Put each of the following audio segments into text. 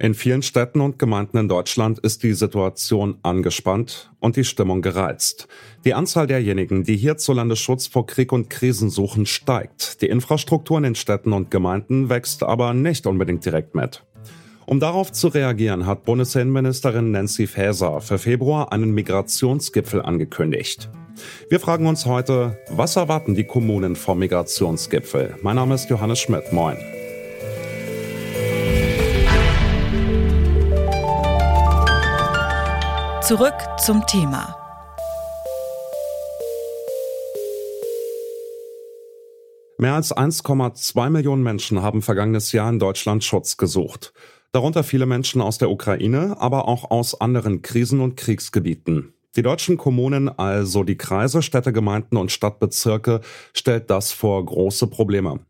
In vielen Städten und Gemeinden in Deutschland ist die Situation angespannt und die Stimmung gereizt. Die Anzahl derjenigen, die hierzulande Schutz vor Krieg und Krisen suchen, steigt. Die Infrastruktur in den Städten und Gemeinden wächst aber nicht unbedingt direkt mit. Um darauf zu reagieren, hat Bundesinnenministerin Nancy Faeser für Februar einen Migrationsgipfel angekündigt. Wir fragen uns heute, was erwarten die Kommunen vom Migrationsgipfel? Mein Name ist Johannes Schmidt. Moin. Zurück zum Thema. Mehr als 1,2 Millionen Menschen haben vergangenes Jahr in Deutschland Schutz gesucht. Darunter viele Menschen aus der Ukraine, aber auch aus anderen Krisen- und Kriegsgebieten. Die deutschen Kommunen, also die Kreise, Städte, Gemeinden und Stadtbezirke, stellt das vor große Probleme.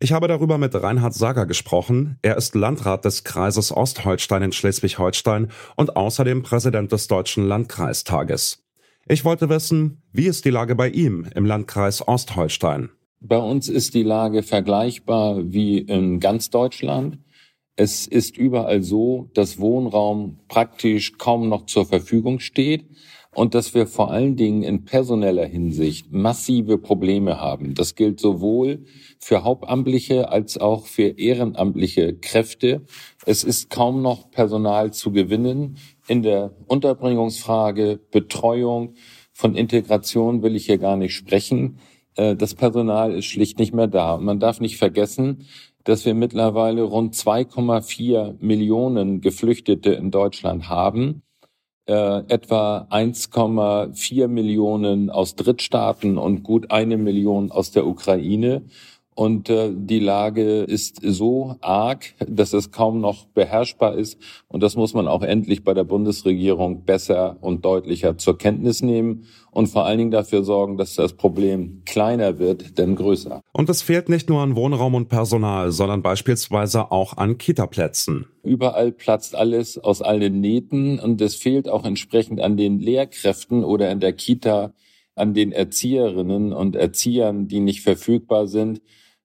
Ich habe darüber mit Reinhard Sager gesprochen. Er ist Landrat des Kreises Ostholstein in Schleswig-Holstein und außerdem Präsident des Deutschen Landkreistages. Ich wollte wissen, wie ist die Lage bei ihm im Landkreis Ostholstein? Bei uns ist die Lage vergleichbar wie in ganz Deutschland. Es ist überall so, dass Wohnraum praktisch kaum noch zur Verfügung steht und dass wir vor allen Dingen in personeller Hinsicht massive Probleme haben. Das gilt sowohl für hauptamtliche als auch für ehrenamtliche Kräfte. Es ist kaum noch Personal zu gewinnen. In der Unterbringungsfrage, Betreuung, von Integration will ich hier gar nicht sprechen. Äh, das Personal ist schlicht nicht mehr da. Und man darf nicht vergessen, dass wir mittlerweile rund 2,4 Millionen Geflüchtete in Deutschland haben äh, etwa 1,4 Millionen aus Drittstaaten und gut eine Million aus der Ukraine. Und äh, die Lage ist so arg, dass es kaum noch beherrschbar ist. Und das muss man auch endlich bei der Bundesregierung besser und deutlicher zur Kenntnis nehmen und vor allen Dingen dafür sorgen, dass das Problem kleiner wird, denn größer. Und es fehlt nicht nur an Wohnraum und Personal, sondern beispielsweise auch an Kitaplätzen. Überall platzt alles aus allen Nähten und es fehlt auch entsprechend an den Lehrkräften oder in der Kita an den Erzieherinnen und Erziehern, die nicht verfügbar sind.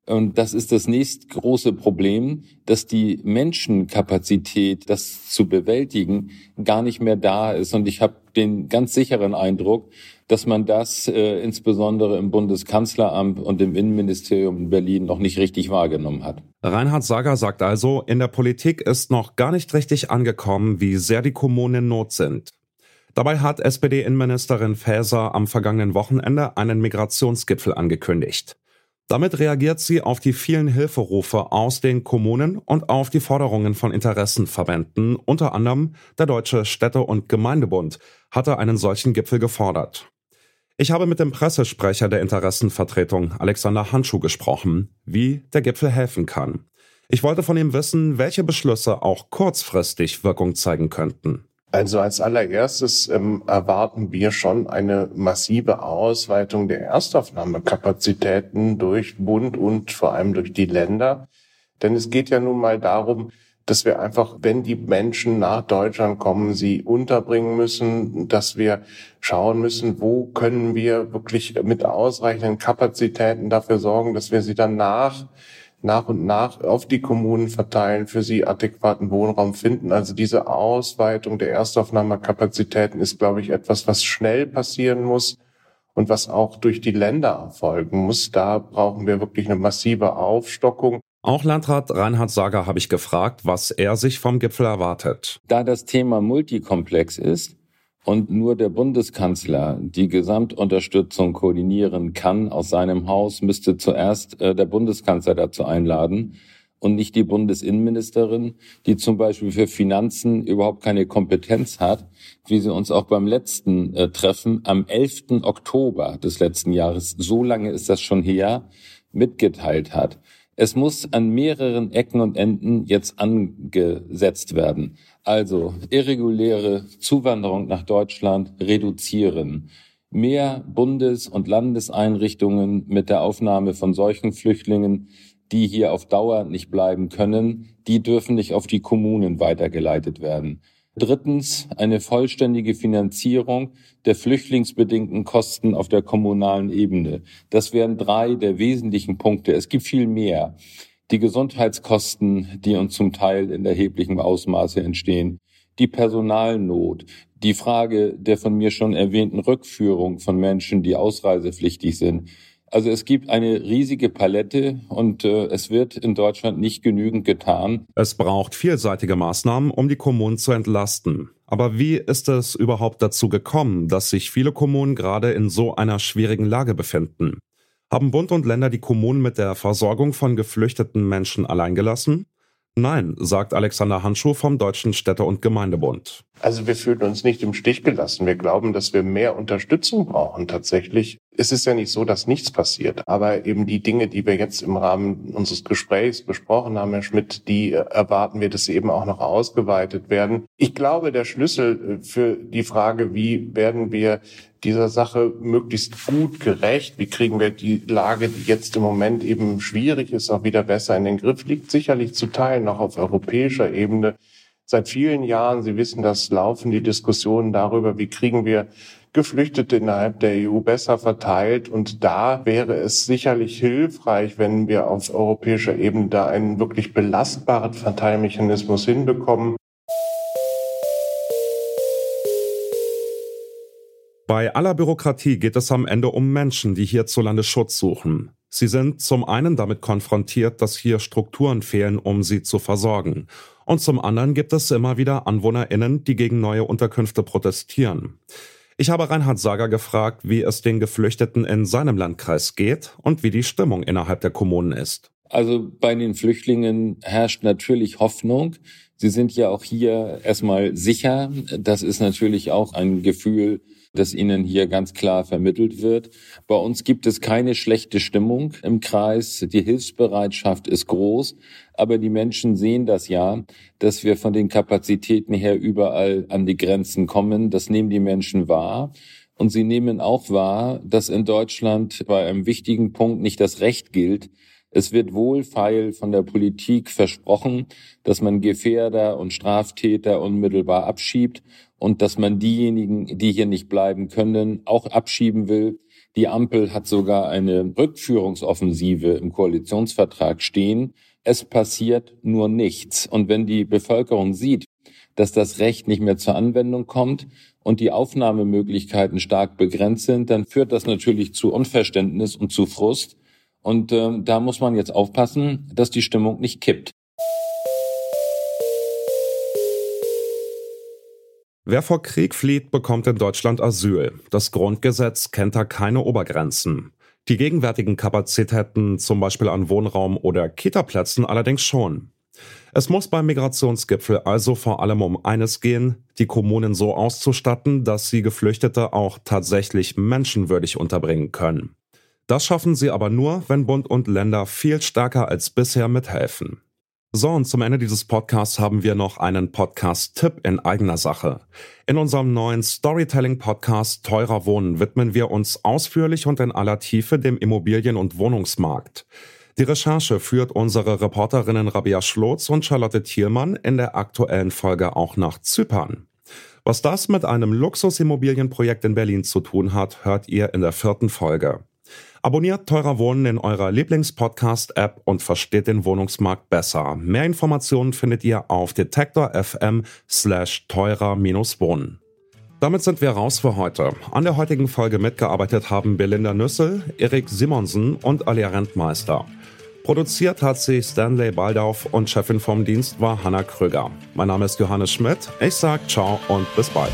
Und das ist das nächstgroße Problem, dass die Menschenkapazität, das zu bewältigen, gar nicht mehr da ist. Und ich habe den ganz sicheren Eindruck, dass man das äh, insbesondere im Bundeskanzleramt und im Innenministerium in Berlin noch nicht richtig wahrgenommen hat. Reinhard Sager sagt also, in der Politik ist noch gar nicht richtig angekommen, wie sehr die Kommunen in Not sind. Dabei hat SPD-Innenministerin Faeser am vergangenen Wochenende einen Migrationsgipfel angekündigt. Damit reagiert sie auf die vielen Hilferufe aus den Kommunen und auf die Forderungen von Interessenverbänden, unter anderem der Deutsche Städte- und Gemeindebund hatte einen solchen Gipfel gefordert. Ich habe mit dem Pressesprecher der Interessenvertretung Alexander Handschuh gesprochen, wie der Gipfel helfen kann. Ich wollte von ihm wissen, welche Beschlüsse auch kurzfristig Wirkung zeigen könnten. Also als allererstes ähm, erwarten wir schon eine massive Ausweitung der Erstaufnahmekapazitäten durch Bund und vor allem durch die Länder. Denn es geht ja nun mal darum, dass wir einfach, wenn die Menschen nach Deutschland kommen, sie unterbringen müssen, dass wir schauen müssen, wo können wir wirklich mit ausreichenden Kapazitäten dafür sorgen, dass wir sie dann nach nach und nach auf die Kommunen verteilen, für sie adäquaten Wohnraum finden. Also diese Ausweitung der Erstaufnahmekapazitäten ist, glaube ich, etwas, was schnell passieren muss und was auch durch die Länder erfolgen muss. Da brauchen wir wirklich eine massive Aufstockung. Auch Landrat Reinhard Sager habe ich gefragt, was er sich vom Gipfel erwartet. Da das Thema multikomplex ist, und nur der Bundeskanzler die Gesamtunterstützung koordinieren kann aus seinem Haus, müsste zuerst äh, der Bundeskanzler dazu einladen und nicht die Bundesinnenministerin, die zum Beispiel für Finanzen überhaupt keine Kompetenz hat, wie sie uns auch beim letzten äh, Treffen am 11. Oktober des letzten Jahres, so lange ist das schon her, mitgeteilt hat. Es muss an mehreren Ecken und Enden jetzt angesetzt werden. Also irreguläre Zuwanderung nach Deutschland reduzieren. Mehr Bundes- und Landeseinrichtungen mit der Aufnahme von solchen Flüchtlingen, die hier auf Dauer nicht bleiben können, die dürfen nicht auf die Kommunen weitergeleitet werden. Drittens eine vollständige Finanzierung der flüchtlingsbedingten Kosten auf der kommunalen Ebene. Das wären drei der wesentlichen Punkte. Es gibt viel mehr. die Gesundheitskosten, die uns zum Teil in erheblichem Ausmaße entstehen, die Personalnot, die Frage der von mir schon erwähnten Rückführung von Menschen, die ausreisepflichtig sind. Also es gibt eine riesige Palette und äh, es wird in Deutschland nicht genügend getan. Es braucht vielseitige Maßnahmen, um die Kommunen zu entlasten. Aber wie ist es überhaupt dazu gekommen, dass sich viele Kommunen gerade in so einer schwierigen Lage befinden? Haben Bund und Länder die Kommunen mit der Versorgung von geflüchteten Menschen alleingelassen? Nein, sagt Alexander Handschuh vom Deutschen Städte- und Gemeindebund. Also wir fühlen uns nicht im Stich gelassen. Wir glauben, dass wir mehr Unterstützung brauchen tatsächlich. Es ist ja nicht so, dass nichts passiert, aber eben die Dinge, die wir jetzt im Rahmen unseres Gesprächs besprochen haben, Herr Schmidt, die erwarten wir, dass sie eben auch noch ausgeweitet werden. Ich glaube, der Schlüssel für die Frage, wie werden wir dieser Sache möglichst gut gerecht? Wie kriegen wir die Lage, die jetzt im Moment eben schwierig ist, auch wieder besser in den Griff? Liegt sicherlich zu Teilen noch auf europäischer Ebene. Seit vielen Jahren, Sie wissen das, laufen die Diskussionen darüber, wie kriegen wir Geflüchtete innerhalb der EU besser verteilt. Und da wäre es sicherlich hilfreich, wenn wir auf europäischer Ebene da einen wirklich belastbaren Verteilmechanismus hinbekommen. Bei aller Bürokratie geht es am Ende um Menschen, die hierzulande Schutz suchen. Sie sind zum einen damit konfrontiert, dass hier Strukturen fehlen, um sie zu versorgen. Und zum anderen gibt es immer wieder AnwohnerInnen, die gegen neue Unterkünfte protestieren. Ich habe Reinhard Sager gefragt, wie es den Geflüchteten in seinem Landkreis geht und wie die Stimmung innerhalb der Kommunen ist. Also bei den Flüchtlingen herrscht natürlich Hoffnung. Sie sind ja auch hier erstmal sicher. Das ist natürlich auch ein Gefühl, das Ihnen hier ganz klar vermittelt wird. Bei uns gibt es keine schlechte Stimmung im Kreis. Die Hilfsbereitschaft ist groß. Aber die Menschen sehen das ja, dass wir von den Kapazitäten her überall an die Grenzen kommen. Das nehmen die Menschen wahr. Und sie nehmen auch wahr, dass in Deutschland bei einem wichtigen Punkt nicht das Recht gilt, es wird wohlfeil von der Politik versprochen, dass man Gefährder und Straftäter unmittelbar abschiebt und dass man diejenigen, die hier nicht bleiben können, auch abschieben will. Die Ampel hat sogar eine Rückführungsoffensive im Koalitionsvertrag stehen. Es passiert nur nichts. Und wenn die Bevölkerung sieht, dass das Recht nicht mehr zur Anwendung kommt und die Aufnahmemöglichkeiten stark begrenzt sind, dann führt das natürlich zu Unverständnis und zu Frust. Und äh, da muss man jetzt aufpassen, dass die Stimmung nicht kippt. Wer vor Krieg flieht, bekommt in Deutschland Asyl. Das Grundgesetz kennt da keine Obergrenzen. Die gegenwärtigen Kapazitäten, zum Beispiel an Wohnraum oder Kitaplätzen, allerdings schon. Es muss beim Migrationsgipfel also vor allem um eines gehen, die Kommunen so auszustatten, dass sie Geflüchtete auch tatsächlich menschenwürdig unterbringen können. Das schaffen sie aber nur, wenn Bund und Länder viel stärker als bisher mithelfen. So, und zum Ende dieses Podcasts haben wir noch einen Podcast-Tipp in eigener Sache. In unserem neuen Storytelling-Podcast Teurer Wohnen widmen wir uns ausführlich und in aller Tiefe dem Immobilien- und Wohnungsmarkt. Die Recherche führt unsere Reporterinnen Rabia Schlotz und Charlotte Thielmann in der aktuellen Folge auch nach Zypern. Was das mit einem Luxusimmobilienprojekt in Berlin zu tun hat, hört ihr in der vierten Folge. Abonniert Teurer Wohnen in eurer Lieblingspodcast-App und versteht den Wohnungsmarkt besser. Mehr Informationen findet ihr auf detektor FM slash teurer-wohnen. Damit sind wir raus für heute. An der heutigen Folge mitgearbeitet haben Belinda Nüssel, Erik Simonsen und Alia Rentmeister. Produziert hat sie Stanley Baldauf und Chefin vom Dienst war Hanna Krüger. Mein Name ist Johannes Schmidt. Ich sag ciao und bis bald.